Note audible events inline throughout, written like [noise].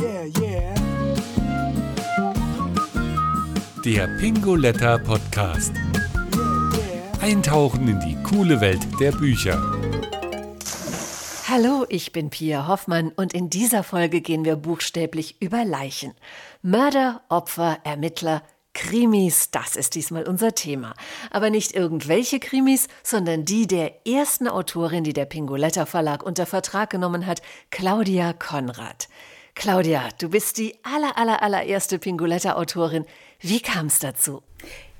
Yeah, yeah. Der Pingoletta Podcast. Eintauchen in die coole Welt der Bücher. Hallo, ich bin Pia Hoffmann und in dieser Folge gehen wir buchstäblich über Leichen. Mörder, Opfer, Ermittler, Krimis, das ist diesmal unser Thema. Aber nicht irgendwelche Krimis, sondern die der ersten Autorin, die der Pingoletta Verlag unter Vertrag genommen hat, Claudia Konrad. Claudia, du bist die aller, aller, allererste Pingoletta-Autorin. Wie kam es dazu?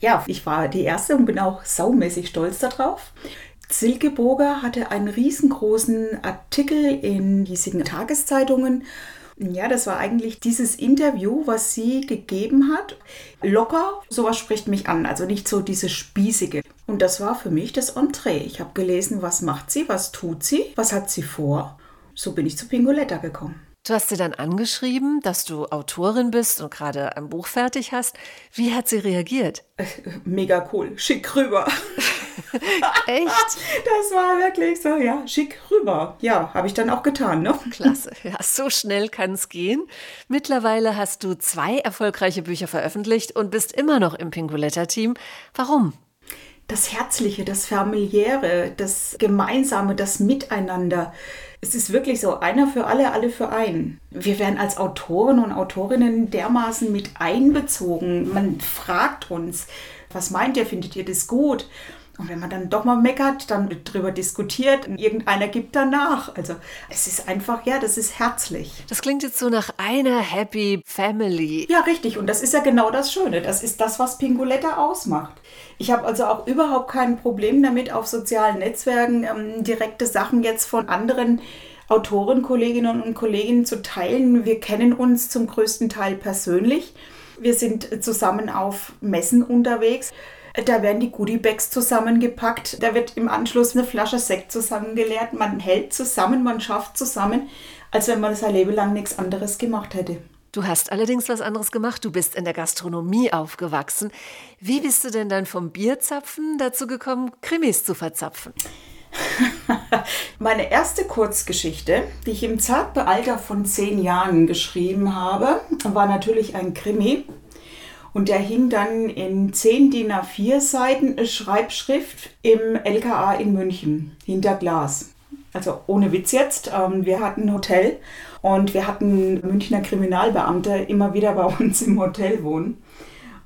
Ja, ich war die erste und bin auch saumäßig stolz darauf. Silke Boger hatte einen riesengroßen Artikel in hiesigen Tageszeitungen. Ja, das war eigentlich dieses Interview, was sie gegeben hat. Locker, sowas spricht mich an, also nicht so diese spießige. Und das war für mich das Entree. Ich habe gelesen, was macht sie, was tut sie, was hat sie vor. So bin ich zu Pingoletta gekommen. Du hast sie dann angeschrieben, dass du Autorin bist und gerade ein Buch fertig hast. Wie hat sie reagiert? Mega cool, schick rüber. [laughs] Echt? [laughs] Das war wirklich so, ja, schick rüber. Ja, habe ich dann auch getan, ne? Klasse. [laughs] Ja, so schnell kann es gehen. Mittlerweile hast du zwei erfolgreiche Bücher veröffentlicht und bist immer noch im Pingoletta-Team. Warum? Das Herzliche, das Familiäre, das Gemeinsame, das Miteinander. Es ist wirklich so, einer für alle, alle für einen. Wir werden als Autoren und Autorinnen dermaßen mit einbezogen. Man fragt uns, was meint ihr, findet ihr das gut? Und wenn man dann doch mal meckert, dann wird drüber diskutiert und irgendeiner gibt danach. Also es ist einfach, ja, das ist herzlich. Das klingt jetzt so nach einer Happy Family. Ja, richtig. Und das ist ja genau das Schöne. Das ist das, was Pingoletta ausmacht. Ich habe also auch überhaupt kein Problem damit, auf sozialen Netzwerken ähm, direkte Sachen jetzt von anderen Autoren, Kolleginnen und Kollegen zu teilen. Wir kennen uns zum größten Teil persönlich. Wir sind zusammen auf Messen unterwegs. Da werden die Goodiebags zusammengepackt. Da wird im Anschluss eine Flasche Sekt zusammengeleert. Man hält zusammen, man schafft zusammen, als wenn man sein Leben lang nichts anderes gemacht hätte. Du hast allerdings was anderes gemacht. Du bist in der Gastronomie aufgewachsen. Wie bist du denn dann vom Bierzapfen dazu gekommen, Krimis zu verzapfen? [laughs] Meine erste Kurzgeschichte, die ich im zarten Alter von zehn Jahren geschrieben habe, war natürlich ein Krimi. Und der hing dann in 10 DIN A4 Seiten Schreibschrift im LKA in München, hinter Glas. Also ohne Witz jetzt. Ähm, wir hatten ein Hotel und wir hatten Münchner Kriminalbeamte immer wieder bei [laughs] uns im Hotel wohnen.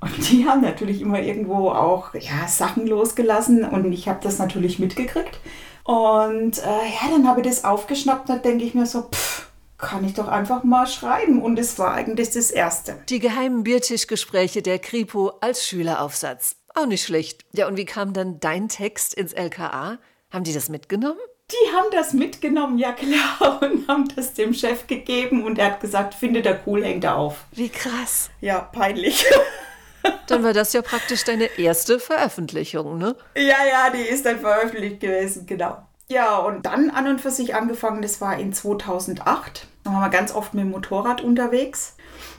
Und die haben natürlich immer irgendwo auch ja, Sachen losgelassen und ich habe das natürlich mitgekriegt. Und äh, ja, dann habe ich das aufgeschnappt und dann denke ich mir so, pff, kann ich doch einfach mal schreiben. Und es war eigentlich das Erste. Die geheimen Biertischgespräche der Kripo als Schüleraufsatz. Auch nicht schlecht. Ja, und wie kam dann dein Text ins LKA? Haben die das mitgenommen? Die haben das mitgenommen, ja klar, [laughs] und haben das dem Chef gegeben und er hat gesagt, findet er cool, hängt er auf. Wie krass. Ja, peinlich. [laughs] Dann war das ja praktisch deine erste Veröffentlichung, ne? Ja, ja, die ist dann veröffentlicht gewesen, genau. Ja, und dann an und für sich angefangen, das war in 2008. Da waren wir ganz oft mit dem Motorrad unterwegs.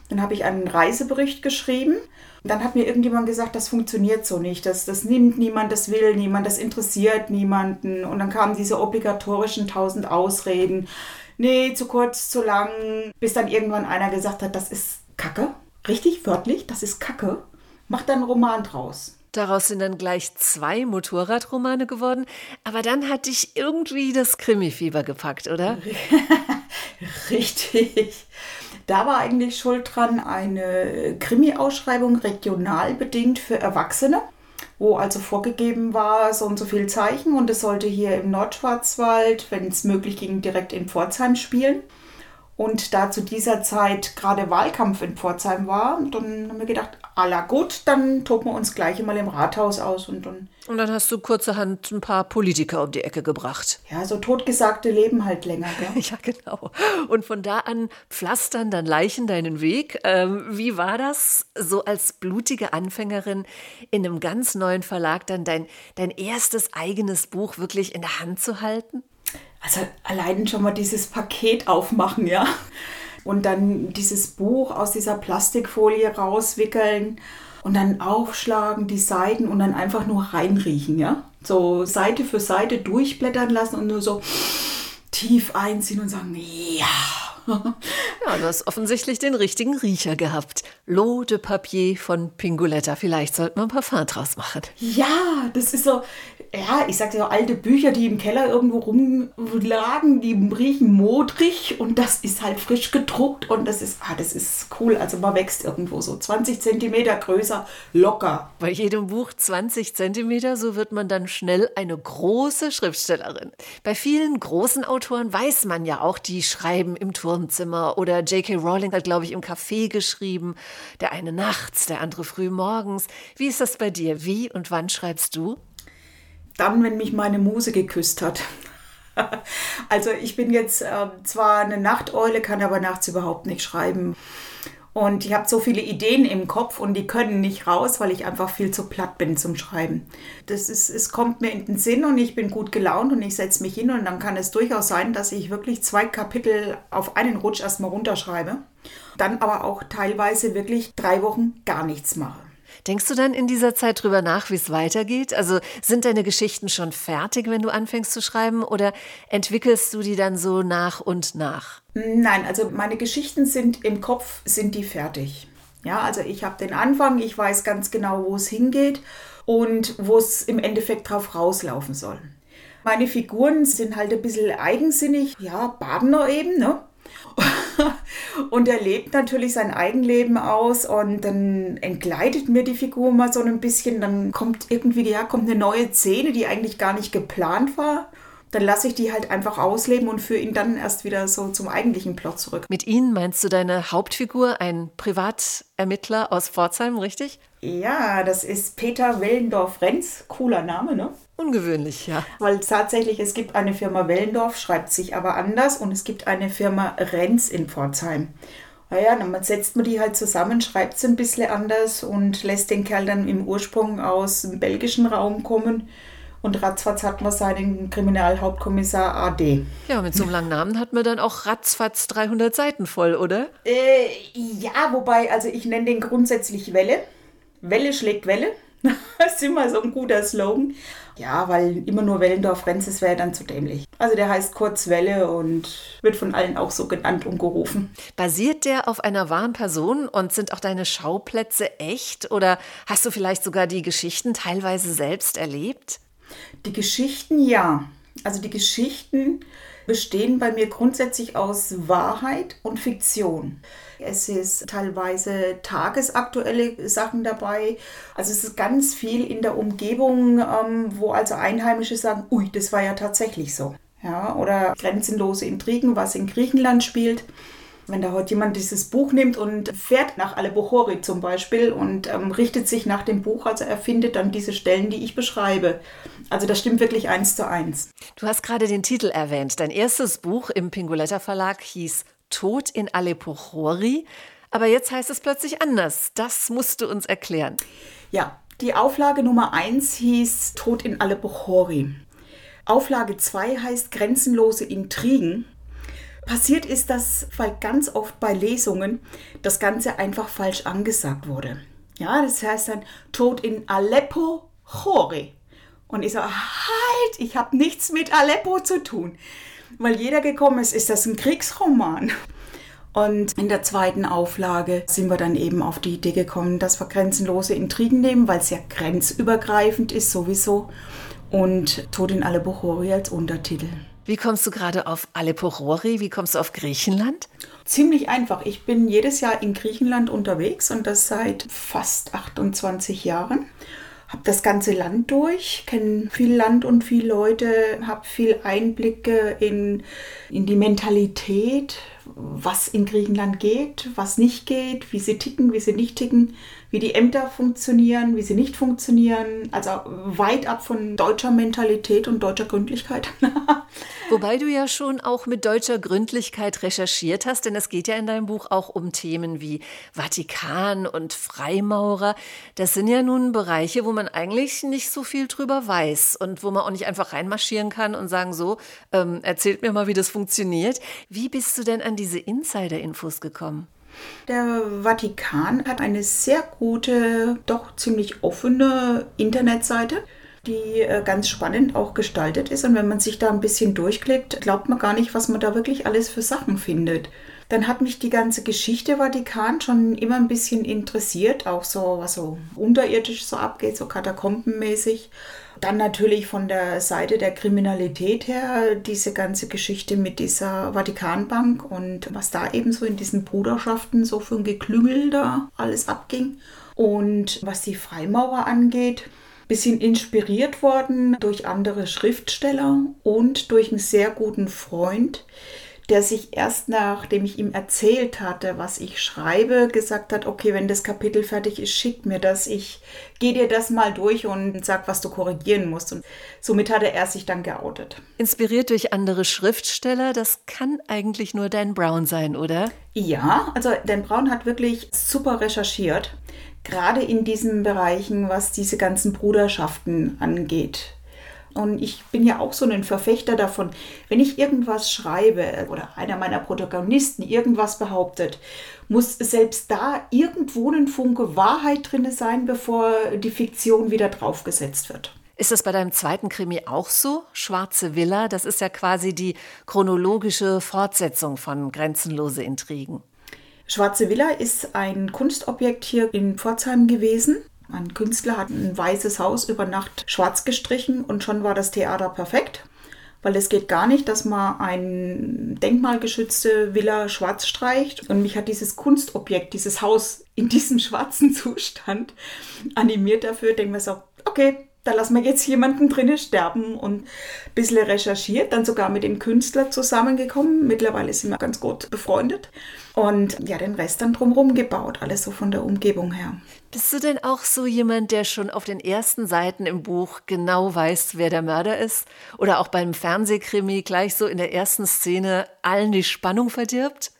Dann habe ich einen Reisebericht geschrieben. Und dann hat mir irgendjemand gesagt, das funktioniert so nicht. Das, das nimmt niemand, das will niemand, das interessiert niemanden. Und dann kamen diese obligatorischen tausend Ausreden. Nee, zu kurz, zu lang. Bis dann irgendwann einer gesagt hat, das ist Kacke. Richtig, wörtlich, das ist Kacke. Mach dann einen Roman draus. Daraus sind dann gleich zwei Motorradromane geworden. Aber dann hat dich irgendwie das Krimifieber gepackt, oder? [laughs] Richtig. Da war eigentlich schuld dran eine Krimi-Ausschreibung regional bedingt für Erwachsene, wo also vorgegeben war, so und so viel Zeichen und es sollte hier im Nordschwarzwald, wenn es möglich ging, direkt in Pforzheim spielen. Und da zu dieser Zeit gerade Wahlkampf in Pforzheim war, dann haben wir gedacht, aller gut, dann toben wir uns gleich mal im Rathaus aus und dann. Und dann hast du kurzerhand ein paar Politiker um die Ecke gebracht. Ja, so totgesagte leben halt länger, gell? [laughs] ja, genau. Und von da an pflastern dann Leichen deinen Weg. Ähm, wie war das, so als blutige Anfängerin in einem ganz neuen Verlag dann dein, dein erstes eigenes Buch wirklich in der Hand zu halten? Also allein schon mal dieses Paket aufmachen, ja. Und dann dieses Buch aus dieser Plastikfolie rauswickeln und dann aufschlagen, die Seiten und dann einfach nur reinriechen, ja. So Seite für Seite durchblättern lassen und nur so tief einziehen und sagen, ja. [laughs] ja, du hast offensichtlich den richtigen Riecher gehabt. L'eau de Papier von Pingoletta. Vielleicht sollten wir ein Parfum draus machen. Ja, das ist so, ja, ich sag so alte Bücher, die im Keller irgendwo rumlagen, die riechen modrig und das ist halt frisch gedruckt und das ist, ah, das ist cool. Also man wächst irgendwo so 20 Zentimeter größer, locker. Bei jedem Buch 20 Zentimeter, so wird man dann schnell eine große Schriftstellerin. Bei vielen großen Autoren weiß man ja auch, die schreiben im Turmzimmer oder J.K. Rowling hat, glaube ich, im Café geschrieben. Der eine nachts, der andere früh morgens. Wie ist das bei dir? Wie und wann schreibst du? dann, wenn mich meine Muse geküsst hat. [laughs] also ich bin jetzt äh, zwar eine Nachteule, kann aber nachts überhaupt nicht schreiben. Und ich habe so viele Ideen im Kopf und die können nicht raus, weil ich einfach viel zu platt bin zum Schreiben. Das ist, es kommt mir in den Sinn und ich bin gut gelaunt und ich setze mich hin und dann kann es durchaus sein, dass ich wirklich zwei Kapitel auf einen Rutsch erstmal runterschreibe. Dann aber auch teilweise wirklich drei Wochen gar nichts mache. Denkst du dann in dieser Zeit drüber nach, wie es weitergeht? Also sind deine Geschichten schon fertig, wenn du anfängst zu schreiben oder entwickelst du die dann so nach und nach? Nein, also meine Geschichten sind im Kopf, sind die fertig. Ja, also ich habe den Anfang, ich weiß ganz genau, wo es hingeht und wo es im Endeffekt drauf rauslaufen soll. Meine Figuren sind halt ein bisschen eigensinnig, ja, Badener eben, ne? [laughs] und er lebt natürlich sein Eigenleben aus und dann entgleitet mir die Figur mal so ein bisschen. Dann kommt irgendwie, ja, kommt eine neue Szene, die eigentlich gar nicht geplant war. Dann lasse ich die halt einfach ausleben und führe ihn dann erst wieder so zum eigentlichen Plot zurück. Mit ihm meinst du deine Hauptfigur, ein Privatermittler aus Pforzheim, richtig? Ja, das ist Peter Wellendorf-Renz. Cooler Name, ne? Ungewöhnlich, ja. Weil tatsächlich, es gibt eine Firma Wellendorf, schreibt sich aber anders, und es gibt eine Firma Renz in Pforzheim. Naja, dann setzt man die halt zusammen, schreibt es ein bisschen anders und lässt den Kerl dann im Ursprung aus dem belgischen Raum kommen. Und ratzfatz hat man seinen Kriminalhauptkommissar AD. Ja, mit so einem langen Namen hat man dann auch ratzfatz 300 Seiten voll, oder? Äh, ja, wobei, also ich nenne den grundsätzlich Welle. Welle schlägt Welle. [laughs] das ist immer so ein guter Slogan. Ja, weil immer nur Wellendorf-Renzes wäre dann zu dämlich. Also der heißt kurz Welle und wird von allen auch so genannt und gerufen. Basiert der auf einer wahren Person und sind auch deine Schauplätze echt? Oder hast du vielleicht sogar die Geschichten teilweise selbst erlebt? Die Geschichten ja. Also die Geschichten bestehen bei mir grundsätzlich aus Wahrheit und Fiktion. Es ist teilweise tagesaktuelle Sachen dabei. Also es ist ganz viel in der Umgebung, ähm, wo also Einheimische sagen, ui, das war ja tatsächlich so. Ja, oder grenzenlose Intrigen, was in Griechenland spielt. Wenn da heute jemand dieses Buch nimmt und fährt nach Alebochori zum Beispiel und ähm, richtet sich nach dem Buch, also er findet dann diese Stellen, die ich beschreibe. Also das stimmt wirklich eins zu eins. Du hast gerade den Titel erwähnt. Dein erstes Buch im Pingoletta Verlag hieß Tod in Aleppo Chori. Aber jetzt heißt es plötzlich anders. Das musst du uns erklären. Ja, die Auflage Nummer 1 hieß Tod in Aleppo Chori. Auflage 2 heißt Grenzenlose Intrigen. Passiert ist das, weil ganz oft bei Lesungen das Ganze einfach falsch angesagt wurde. Ja, das heißt dann Tod in Aleppo Chori. Und ich so, halt, ich habe nichts mit Aleppo zu tun weil jeder gekommen ist, ist das ein Kriegsroman. Und in der zweiten Auflage sind wir dann eben auf die Idee gekommen, dass wir grenzenlose Intrigen nehmen, weil es ja grenzübergreifend ist sowieso. Und Tod in Alepochori als Untertitel. Wie kommst du gerade auf Alepochori? Wie kommst du auf Griechenland? Ziemlich einfach. Ich bin jedes Jahr in Griechenland unterwegs und das seit fast 28 Jahren habe das ganze Land durch, kenne viel Land und viel Leute, habe viel Einblicke in, in die Mentalität, was in Griechenland geht, was nicht geht, wie sie ticken, wie sie nicht ticken, wie die Ämter funktionieren, wie sie nicht funktionieren. Also weit ab von deutscher Mentalität und deutscher Gründlichkeit. [laughs] Wobei du ja schon auch mit deutscher Gründlichkeit recherchiert hast, denn es geht ja in deinem Buch auch um Themen wie Vatikan und Freimaurer. Das sind ja nun Bereiche, wo man eigentlich nicht so viel drüber weiß und wo man auch nicht einfach reinmarschieren kann und sagen so, ähm, erzählt mir mal, wie das funktioniert. Wie bist du denn an diese Insider-Infos gekommen? Der Vatikan hat eine sehr gute, doch ziemlich offene Internetseite die äh, ganz spannend auch gestaltet ist. Und wenn man sich da ein bisschen durchklickt, glaubt man gar nicht, was man da wirklich alles für Sachen findet. Dann hat mich die ganze Geschichte Vatikan schon immer ein bisschen interessiert, auch so, was so unterirdisch so abgeht, so katakombenmäßig. Dann natürlich von der Seite der Kriminalität her diese ganze Geschichte mit dieser Vatikanbank und was da eben so in diesen Bruderschaften so für ein Geklüngel da alles abging. Und was die Freimaurer angeht, bisschen inspiriert worden durch andere Schriftsteller und durch einen sehr guten Freund, der sich erst nachdem ich ihm erzählt hatte, was ich schreibe, gesagt hat, okay, wenn das Kapitel fertig ist, schick mir das, ich gehe dir das mal durch und sag, was du korrigieren musst. Und somit hatte er sich dann geoutet. Inspiriert durch andere Schriftsteller, das kann eigentlich nur Dan Brown sein, oder? Ja, also Dan Brown hat wirklich super recherchiert, gerade in diesen Bereichen, was diese ganzen Bruderschaften angeht. Und ich bin ja auch so ein Verfechter davon, wenn ich irgendwas schreibe oder einer meiner Protagonisten irgendwas behauptet, muss selbst da irgendwo ein Funke Wahrheit drin sein, bevor die Fiktion wieder draufgesetzt wird. Ist das bei deinem zweiten Krimi auch so? Schwarze Villa, das ist ja quasi die chronologische Fortsetzung von Grenzenlose Intrigen. Schwarze Villa ist ein Kunstobjekt hier in Pforzheim gewesen. Ein Künstler hat ein weißes Haus über Nacht schwarz gestrichen und schon war das Theater perfekt. Weil es geht gar nicht, dass man eine denkmalgeschützte Villa schwarz streicht. Und mich hat dieses Kunstobjekt, dieses Haus in diesem [laughs] schwarzen Zustand animiert dafür. Denken wir so, okay, da lassen wir jetzt jemanden drinnen sterben und ein bisschen recherchiert, dann sogar mit dem Künstler zusammengekommen. Mittlerweile sind wir ganz gut befreundet. Und ja, den Rest dann drumherum gebaut, alles so von der Umgebung her. Bist du denn auch so jemand, der schon auf den ersten Seiten im Buch genau weiß, wer der Mörder ist? Oder auch beim Fernsehkrimi gleich so in der ersten Szene allen die Spannung verdirbt?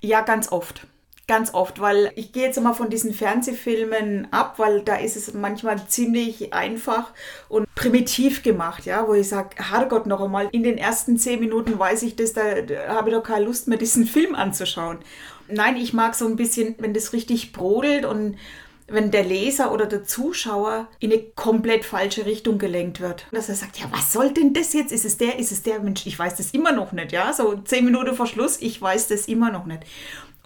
Ja, ganz oft. Ganz oft, weil ich gehe jetzt immer von diesen Fernsehfilmen ab, weil da ist es manchmal ziemlich einfach und primitiv gemacht, ja, wo ich sage, Herrgott, noch einmal, in den ersten zehn Minuten weiß ich das, da, habe ich doch keine Lust mehr, [laughs] diesen Film anzuschauen. Nein, ich mag so ein bisschen, wenn das richtig brodelt und wenn der Leser oder der Zuschauer in eine komplett falsche Richtung gelenkt wird. Dass er sagt, ja, was soll denn das jetzt? Ist es der, ist es der? Mensch, ich weiß das immer noch nicht, ja? So zehn Minuten vor Schluss, ich weiß das immer noch nicht.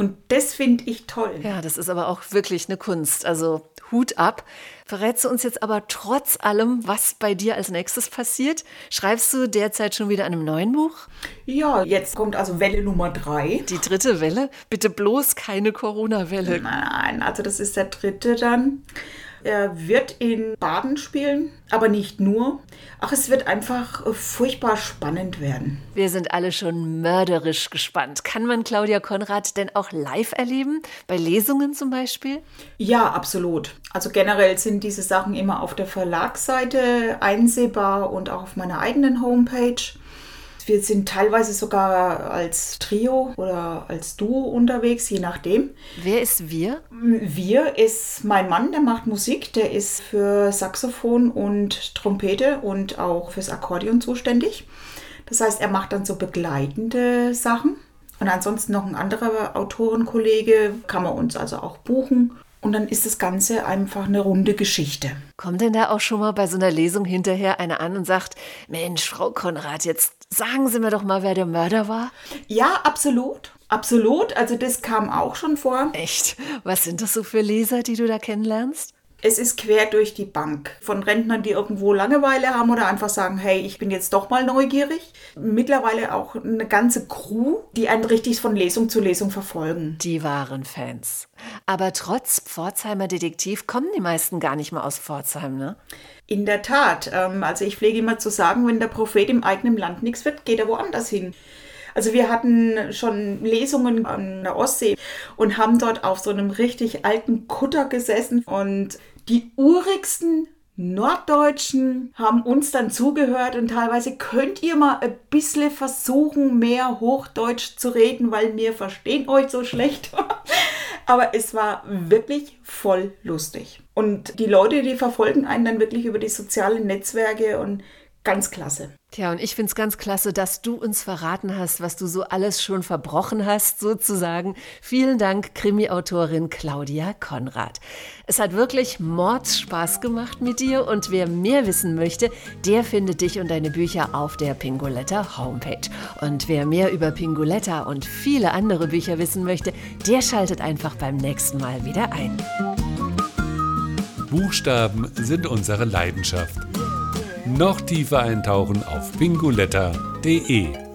Und das finde ich toll. Ja, das ist aber auch wirklich eine Kunst. Also Hut ab. Verrätst du uns jetzt aber trotz allem, was bei dir als nächstes passiert? Schreibst du derzeit schon wieder an einem neuen Buch? Ja, jetzt kommt also Welle Nummer drei. Die dritte Welle? Bitte bloß keine Corona-Welle. Nein, also das ist der dritte dann. Er wird in Baden spielen, aber nicht nur. Ach, es wird einfach äh, furchtbar spannend werden. Wir sind alle schon mörderisch gespannt. Kann man Claudia Konrad denn auch live erleben? Bei Lesungen zum Beispiel? Ja, absolut. Also generell sind diese Sachen immer auf der Verlagsseite einsehbar und auch auf meiner eigenen Homepage. Wir sind teilweise sogar als Trio oder als Duo unterwegs, je nachdem. Wer ist wir? Wir ist mein Mann, der macht Musik, der ist für Saxophon und Trompete und auch fürs Akkordeon zuständig. Das heißt, er macht dann so begleitende Sachen. Und ansonsten noch ein anderer Autorenkollege, kann man uns also auch buchen. Und dann ist das Ganze einfach eine runde Geschichte. Kommt denn da auch schon mal bei so einer Lesung hinterher einer an und sagt, Mensch, Frau Konrad, jetzt sagen Sie mir doch mal, wer der Mörder war? Ja, absolut. Absolut. Also das kam auch schon vor. Echt? Was sind das so für Leser, die du da kennenlernst? Es ist quer durch die Bank. Von Rentnern, die irgendwo Langeweile haben oder einfach sagen, hey, ich bin jetzt doch mal neugierig. Mittlerweile auch eine ganze Crew, die einen richtig von Lesung zu Lesung verfolgen. Die waren Fans. Aber trotz Pforzheimer Detektiv kommen die meisten gar nicht mehr aus Pforzheim, ne? In der Tat. Ähm, also ich pflege immer zu sagen, wenn der Prophet im eigenen Land nichts wird, geht er woanders hin. Also wir hatten schon Lesungen an der Ostsee und haben dort auf so einem richtig alten Kutter gesessen und die urigsten Norddeutschen haben uns dann zugehört und teilweise könnt ihr mal ein bisschen versuchen, mehr Hochdeutsch zu reden, weil wir verstehen euch so schlecht. [laughs] Aber es war wirklich voll lustig. Und die Leute, die verfolgen einen dann wirklich über die sozialen Netzwerke und ganz klasse. Tja, und ich finde es ganz klasse, dass du uns verraten hast, was du so alles schon verbrochen hast, sozusagen. Vielen Dank, Krimi-Autorin Claudia Konrad. Es hat wirklich Mordspaß gemacht mit dir und wer mehr wissen möchte, der findet dich und deine Bücher auf der Pingoletta Homepage. Und wer mehr über Pingoletta und viele andere Bücher wissen möchte, der schaltet einfach beim nächsten Mal wieder ein. Buchstaben sind unsere Leidenschaft noch tiefer eintauchen auf bingoletta.de.